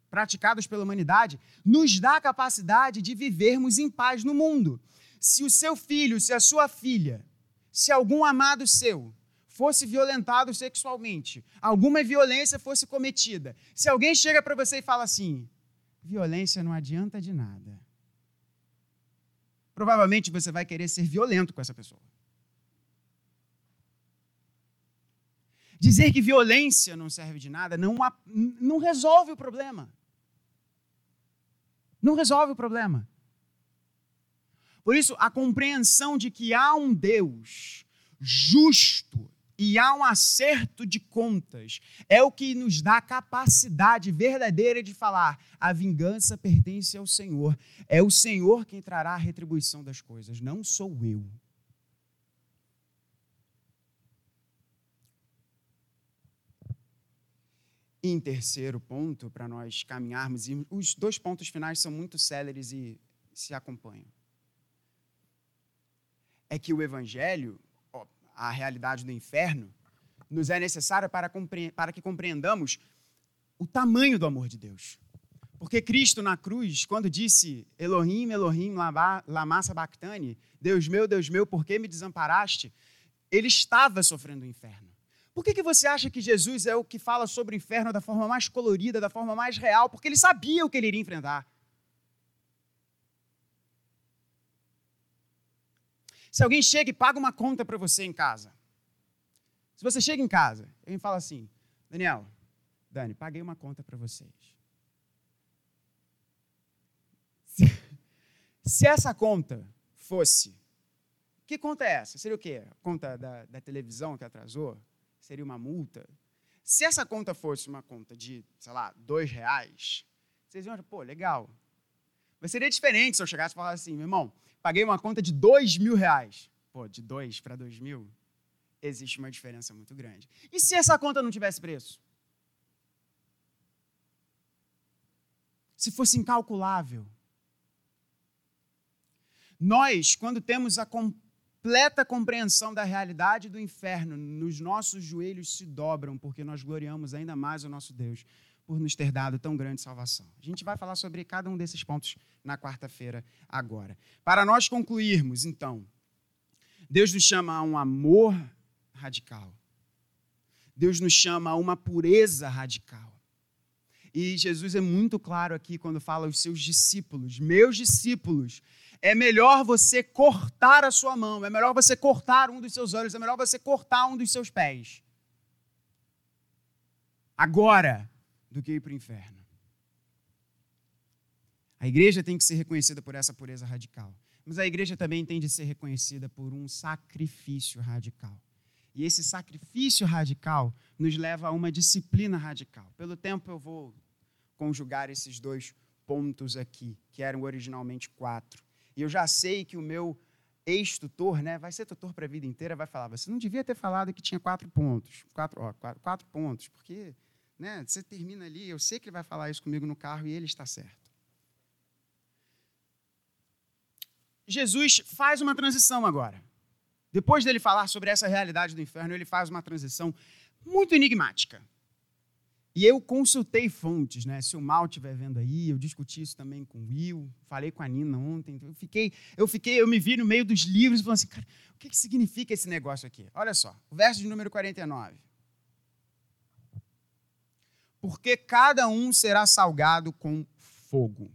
praticados pela humanidade, nos dá a capacidade de vivermos em paz no mundo. Se o seu filho, se a sua filha, se algum amado seu fosse violentado sexualmente, alguma violência fosse cometida, se alguém chega para você e fala assim: violência não adianta de nada, provavelmente você vai querer ser violento com essa pessoa. Dizer que violência não serve de nada não, não resolve o problema. Não resolve o problema. Por isso, a compreensão de que há um Deus justo e há um acerto de contas. É o que nos dá a capacidade verdadeira de falar: a vingança pertence ao Senhor. É o Senhor quem trará a retribuição das coisas, não sou eu. E em terceiro ponto, para nós caminharmos, os dois pontos finais são muito céleres e se acompanham. É que o Evangelho a realidade do inferno, nos é necessária para, para que compreendamos o tamanho do amor de Deus. Porque Cristo na cruz, quando disse Elohim, Elohim, lama sabachthani, Deus meu, Deus meu, por que me desamparaste? Ele estava sofrendo o inferno. Por que, que você acha que Jesus é o que fala sobre o inferno da forma mais colorida, da forma mais real? Porque ele sabia o que ele iria enfrentar. Se alguém chega e paga uma conta para você em casa. Se você chega em casa e fala assim, Daniel, Dani, paguei uma conta para vocês. <laughs> Se essa conta fosse. Que conta é essa? Seria o quê? Conta da, da televisão que atrasou? Seria uma multa? Se essa conta fosse uma conta de, sei lá, dois reais, vocês iam, pô, legal. Mas seria diferente se eu chegasse e falasse assim, meu irmão, paguei uma conta de dois mil reais. Pô, de dois para dois mil, existe uma diferença muito grande. E se essa conta não tivesse preço? Se fosse incalculável? Nós, quando temos a completa compreensão da realidade do inferno, nos nossos joelhos se dobram, porque nós gloriamos ainda mais o nosso Deus por nos ter dado tão grande salvação. A gente vai falar sobre cada um desses pontos na quarta-feira agora. Para nós concluirmos, então, Deus nos chama a um amor radical. Deus nos chama a uma pureza radical. E Jesus é muito claro aqui quando fala aos seus discípulos: Meus discípulos, é melhor você cortar a sua mão, é melhor você cortar um dos seus olhos, é melhor você cortar um dos seus pés. Agora, do que ir para o inferno. A igreja tem que ser reconhecida por essa pureza radical. Mas a igreja também tem de ser reconhecida por um sacrifício radical. E esse sacrifício radical nos leva a uma disciplina radical. Pelo tempo, eu vou conjugar esses dois pontos aqui, que eram originalmente quatro. E eu já sei que o meu ex-tutor, né, vai ser tutor para a vida inteira, vai falar: você não devia ter falado que tinha quatro pontos. Quatro, ó, quatro, quatro pontos, porque né, você termina ali, eu sei que ele vai falar isso comigo no carro e ele está certo. Jesus faz uma transição agora. Depois dele falar sobre essa realidade do inferno, ele faz uma transição muito enigmática. E eu consultei fontes, né? Se o Mal estiver vendo aí, eu discuti isso também com o Will, falei com a Nina ontem. Eu fiquei, eu fiquei, eu me vi no meio dos livros e falei assim, cara, o que, que significa esse negócio aqui? Olha só, o verso de número 49. Porque cada um será salgado com fogo.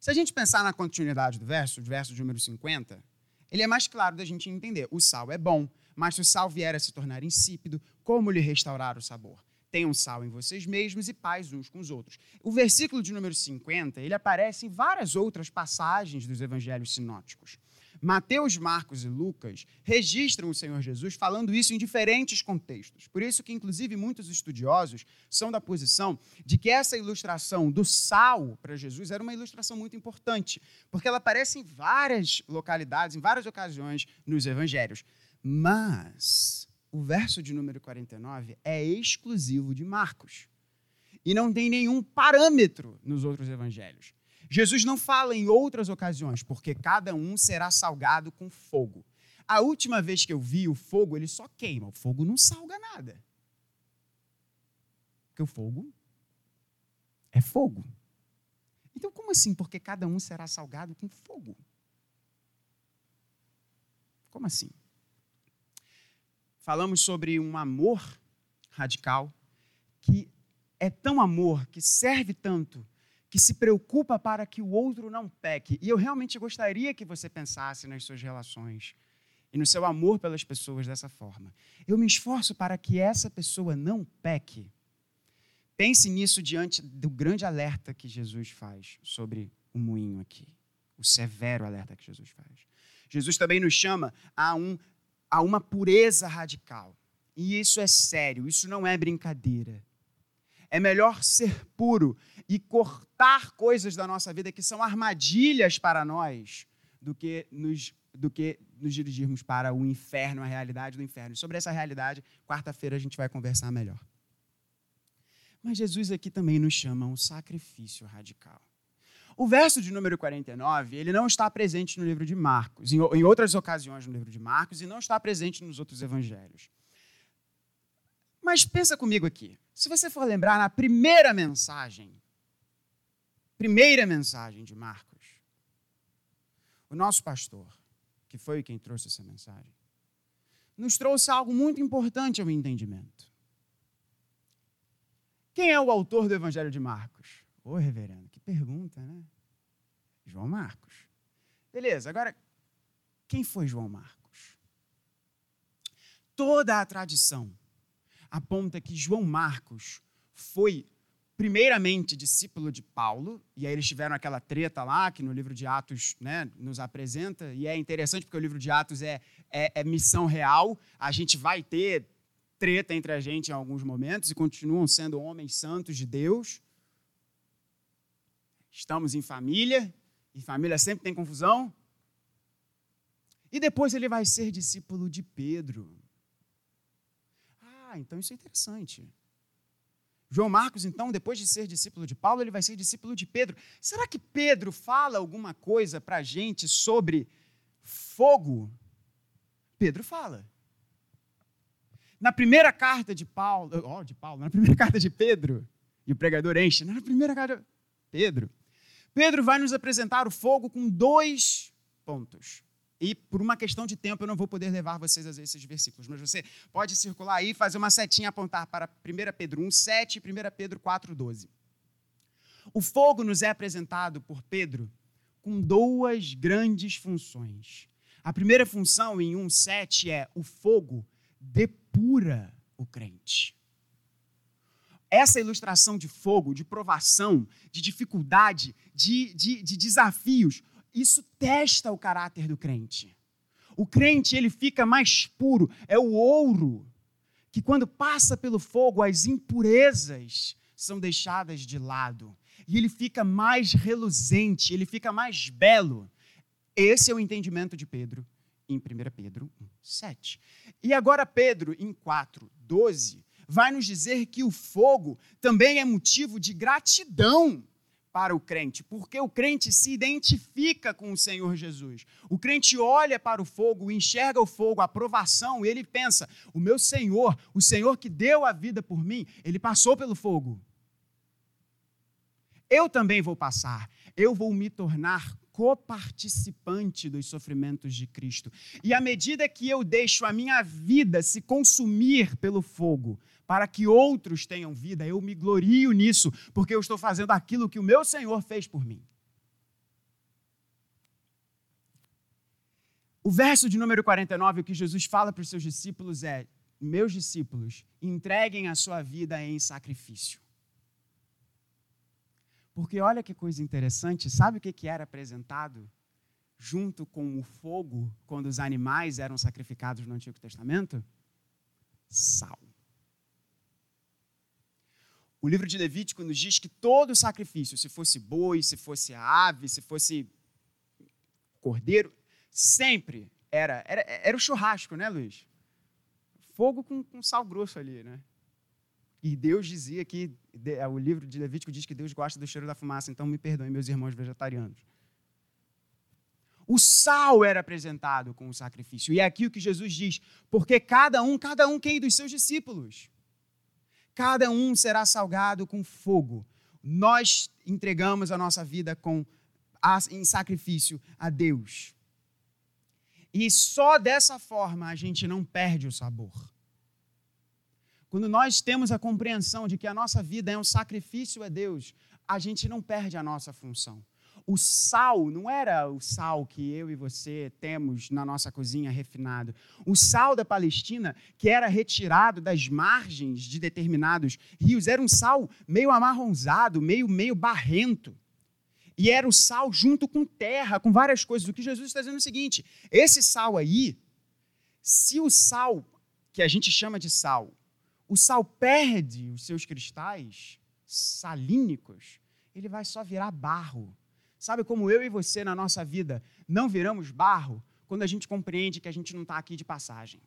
Se a gente pensar na continuidade do verso, o verso de número 50, ele é mais claro da gente entender. O sal é bom, mas se o sal vier a se tornar insípido, como lhe restaurar o sabor? Tenham sal em vocês mesmos e paz uns com os outros. O versículo de número 50, ele aparece em várias outras passagens dos evangelhos sinóticos. Mateus, Marcos e Lucas registram o Senhor Jesus falando isso em diferentes contextos. Por isso que, inclusive, muitos estudiosos são da posição de que essa ilustração do sal para Jesus era uma ilustração muito importante, porque ela aparece em várias localidades, em várias ocasiões nos evangelhos. Mas o verso de número 49 é exclusivo de Marcos e não tem nenhum parâmetro nos outros evangelhos. Jesus não fala em outras ocasiões, porque cada um será salgado com fogo. A última vez que eu vi o fogo, ele só queima, o fogo não salga nada. Porque o fogo é fogo. Então, como assim? Porque cada um será salgado com fogo? Como assim? Falamos sobre um amor radical que é tão amor, que serve tanto, que se preocupa para que o outro não peque. E eu realmente gostaria que você pensasse nas suas relações e no seu amor pelas pessoas dessa forma. Eu me esforço para que essa pessoa não peque. Pense nisso diante do grande alerta que Jesus faz sobre o moinho aqui, o severo alerta que Jesus faz. Jesus também nos chama a, um, a uma pureza radical. E isso é sério, isso não é brincadeira. É melhor ser puro e cortar coisas da nossa vida que são armadilhas para nós do que nos, do que nos dirigirmos para o inferno, a realidade do inferno. sobre essa realidade, quarta-feira a gente vai conversar melhor. Mas Jesus aqui também nos chama um sacrifício radical. O verso de número 49, ele não está presente no livro de Marcos, em outras ocasiões no livro de Marcos, e não está presente nos outros evangelhos. Mas pensa comigo aqui. Se você for lembrar na primeira mensagem, primeira mensagem de Marcos, o nosso pastor, que foi quem trouxe essa mensagem, nos trouxe algo muito importante ao entendimento. Quem é o autor do Evangelho de Marcos? Ô, reverendo, que pergunta, né? João Marcos. Beleza, agora, quem foi João Marcos? Toda a tradição aponta que João Marcos foi primeiramente discípulo de Paulo, e aí eles tiveram aquela treta lá, que no livro de Atos né, nos apresenta, e é interessante porque o livro de Atos é, é, é missão real, a gente vai ter treta entre a gente em alguns momentos, e continuam sendo homens santos de Deus. Estamos em família, e família sempre tem confusão. E depois ele vai ser discípulo de Pedro. Ah, então isso é interessante. João Marcos, então, depois de ser discípulo de Paulo, ele vai ser discípulo de Pedro. Será que Pedro fala alguma coisa para a gente sobre fogo? Pedro fala. Na primeira carta de Paulo, oh, de Paulo, na primeira <laughs> carta de Pedro, e o pregador enche, na primeira carta Pedro, Pedro vai nos apresentar o fogo com dois pontos. E por uma questão de tempo eu não vou poder levar vocês a esses versículos, mas você pode circular aí fazer uma setinha apontar para 1 Pedro 1, 7 e 1 Pedro 4, 12. O fogo nos é apresentado por Pedro com duas grandes funções. A primeira função em 1,7 é o fogo depura o crente. Essa ilustração de fogo, de provação, de dificuldade, de, de, de desafios, isso testa o caráter do crente. O crente, ele fica mais puro, é o ouro que quando passa pelo fogo, as impurezas são deixadas de lado. E ele fica mais reluzente, ele fica mais belo. Esse é o entendimento de Pedro em 1 Pedro 1, 7. E agora Pedro, em 4, 12, vai nos dizer que o fogo também é motivo de gratidão para o crente, porque o crente se identifica com o Senhor Jesus. O crente olha para o fogo, enxerga o fogo, a provação, e ele pensa: o meu Senhor, o Senhor que deu a vida por mim, ele passou pelo fogo. Eu também vou passar, eu vou me tornar coparticipante dos sofrimentos de Cristo. E à medida que eu deixo a minha vida se consumir pelo fogo, para que outros tenham vida, eu me glorio nisso, porque eu estou fazendo aquilo que o meu Senhor fez por mim. O verso de número 49 que Jesus fala para os seus discípulos é: Meus discípulos, entreguem a sua vida em sacrifício. Porque olha que coisa interessante, sabe o que era apresentado junto com o fogo quando os animais eram sacrificados no Antigo Testamento? Sal. O livro de Levítico nos diz que todo sacrifício, se fosse boi, se fosse ave, se fosse cordeiro, sempre era, era, era o churrasco, né, Luiz? Fogo com, com sal grosso ali, né? E Deus dizia que, é, o livro de Levítico diz que Deus gosta do cheiro da fumaça, então me perdoem, meus irmãos vegetarianos. O sal era apresentado com o sacrifício. E é aqui o que Jesus diz: porque cada um, cada um quem dos seus discípulos, cada um será salgado com fogo. Nós entregamos a nossa vida com, em sacrifício a Deus. E só dessa forma a gente não perde o sabor. Quando nós temos a compreensão de que a nossa vida é um sacrifício a Deus, a gente não perde a nossa função. O sal não era o sal que eu e você temos na nossa cozinha refinado. O sal da Palestina, que era retirado das margens de determinados rios, era um sal meio amarronzado, meio, meio barrento. E era o sal junto com terra, com várias coisas. O que Jesus está dizendo é o seguinte: esse sal aí, se o sal que a gente chama de sal, o sal perde os seus cristais salínicos, ele vai só virar barro. Sabe como eu e você na nossa vida não viramos barro quando a gente compreende que a gente não está aqui de passagem?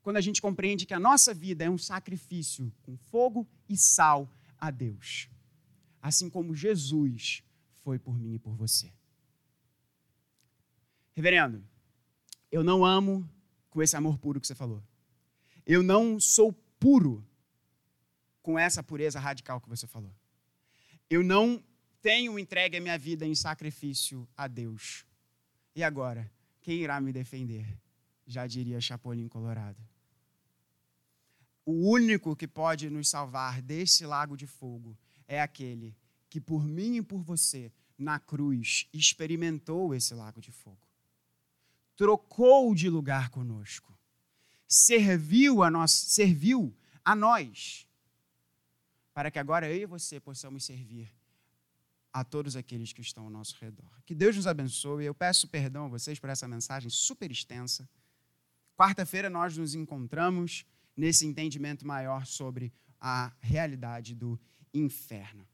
Quando a gente compreende que a nossa vida é um sacrifício com fogo e sal a Deus. Assim como Jesus foi por mim e por você. Reverendo, eu não amo com esse amor puro que você falou. Eu não sou puro com essa pureza radical que você falou. Eu não tenho entregue a minha vida em sacrifício a Deus. E agora, quem irá me defender? Já diria Chapolin Colorado. O único que pode nos salvar desse lago de fogo é aquele que, por mim e por você, na cruz, experimentou esse lago de fogo. Trocou de lugar conosco serviu a nós, serviu a nós para que agora eu e você possamos servir a todos aqueles que estão ao nosso redor. Que Deus nos abençoe. Eu peço perdão a vocês por essa mensagem super extensa. Quarta-feira nós nos encontramos nesse entendimento maior sobre a realidade do inferno.